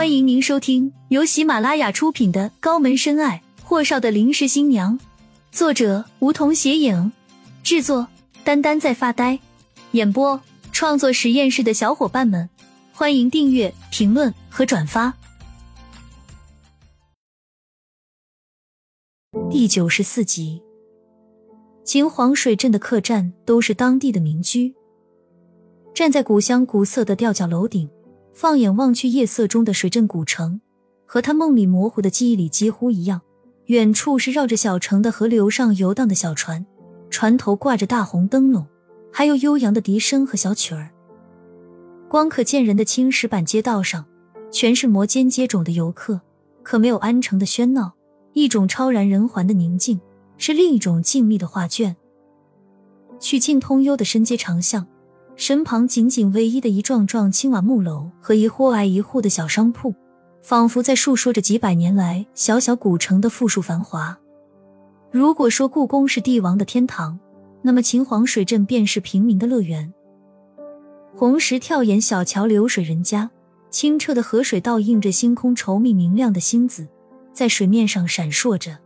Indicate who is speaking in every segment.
Speaker 1: 欢迎您收听由喜马拉雅出品的《高门深爱：霍少的临时新娘》，作者梧桐斜影，制作丹丹在发呆，演播创作实验室的小伙伴们，欢迎订阅、评论和转发。第九十四集，秦皇水镇的客栈都是当地的民居，站在古香古色的吊脚楼顶。放眼望去，夜色中的水镇古城，和他梦里模糊的记忆里几乎一样。远处是绕着小城的河流上游荡的小船，船头挂着大红灯笼，还有悠扬的笛声和小曲儿。光可见人的青石板街道上，全是摩肩接踵的游客，可没有安城的喧闹。一种超然人寰的宁静，是另一种静谧的画卷。曲径通幽的深街长巷。身旁仅仅唯一的一幢幢青瓦木楼和一户挨一户的小商铺，仿佛在述说着几百年来小小古城的富庶繁华。如果说故宫是帝王的天堂，那么秦皇水镇便是平民的乐园。红石跳檐小桥流水人家，清澈的河水倒映着星空稠密明亮的星子，在水面上闪烁着。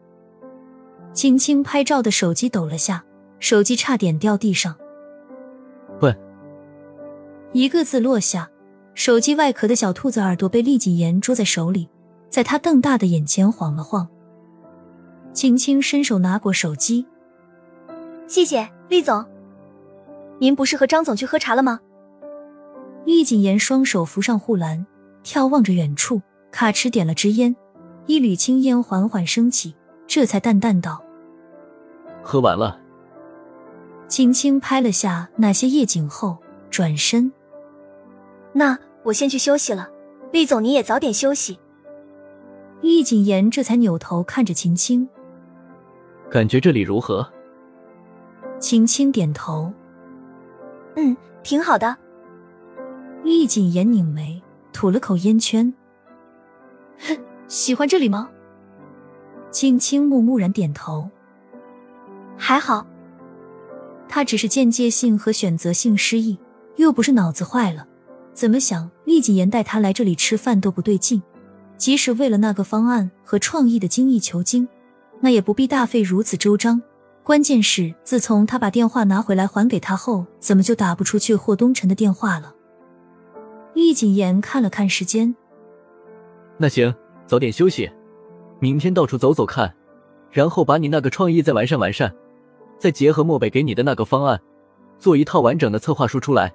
Speaker 1: 轻轻拍照的手机抖了下，手机差点掉地上。
Speaker 2: 喂。
Speaker 1: 一个字落下，手机外壳的小兔子耳朵被厉谨言捉在手里，在他瞪大的眼前晃了晃。青青伸手拿过手机，
Speaker 3: 谢谢厉总。您不是和张总去喝茶了吗？
Speaker 1: 厉谨言双手扶上护栏，眺望着远处，卡池点了支烟，一缕青烟缓缓升起，这才淡淡道：“
Speaker 2: 喝完了。”
Speaker 1: 轻轻拍了下那些夜景后，转身。
Speaker 3: 那我先去休息了，厉总你也早点休息。
Speaker 1: 厉谨言这才扭头看着秦青，
Speaker 2: 感觉这里如何？
Speaker 1: 秦青点头，
Speaker 3: 嗯，挺好的。
Speaker 1: 厉谨言拧眉，吐了口烟圈，哼，喜欢这里吗？秦青木木然点头，
Speaker 3: 还好。
Speaker 1: 他只是间接性和选择性失忆，又不是脑子坏了。怎么想，厉谨言带他来这里吃饭都不对劲。即使为了那个方案和创意的精益求精，那也不必大费如此周章。关键是，自从他把电话拿回来还给他后，怎么就打不出去霍东辰的电话了？厉谨言看了看时间，
Speaker 2: 那行，早点休息，明天到处走走看，然后把你那个创意再完善完善，再结合漠北给你的那个方案，做一套完整的策划书出来。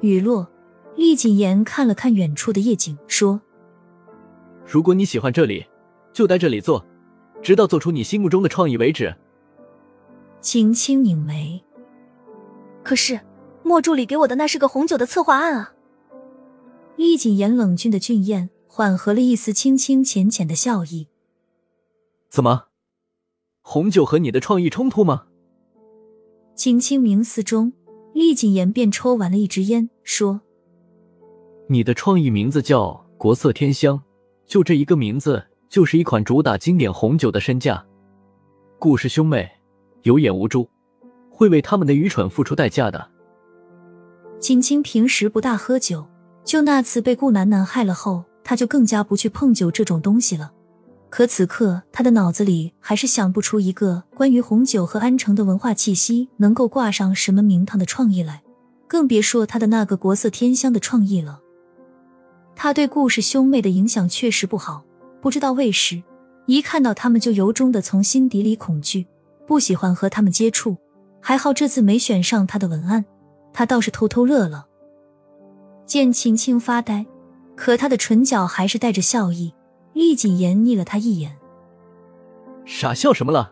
Speaker 1: 雨落，厉谨言看了看远处的夜景，说：“
Speaker 2: 如果你喜欢这里，就待这里做，直到做出你心目中的创意为止。”
Speaker 1: 轻轻拧眉，
Speaker 3: 可是莫助理给我的那是个红酒的策划案啊！
Speaker 1: 厉谨言冷峻的俊艳缓和了一丝轻轻浅浅的笑意。
Speaker 2: 怎么，红酒和你的创意冲突吗？
Speaker 1: 轻轻冥思中。厉谨言便抽完了一支烟，说：“
Speaker 2: 你的创意名字叫‘国色天香’，就这一个名字，就是一款主打经典红酒的身价。顾氏兄妹有眼无珠，会为他们的愚蠢付出代价的。”
Speaker 1: 青青平时不大喝酒，就那次被顾楠楠害了后，他就更加不去碰酒这种东西了。可此刻，他的脑子里还是想不出一个关于红酒和安城的文化气息能够挂上什么名堂的创意来，更别说他的那个国色天香的创意了。他对顾氏兄妹的影响确实不好，不知道为时，一看到他们就由衷的从心底里恐惧，不喜欢和他们接触。还好这次没选上他的文案，他倒是偷偷乐了。见秦青发呆，可他的唇角还是带着笑意。厉谨言睨了他一眼，
Speaker 2: 傻笑什么了？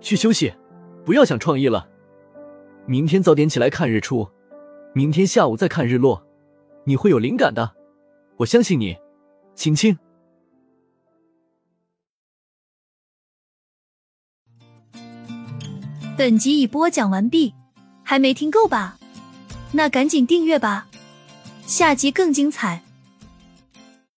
Speaker 2: 去休息，不要想创意了。明天早点起来看日出，明天下午再看日落，你会有灵感的。我相信你，青青。
Speaker 1: 本集已播讲完毕，还没听够吧？那赶紧订阅吧，下集更精彩。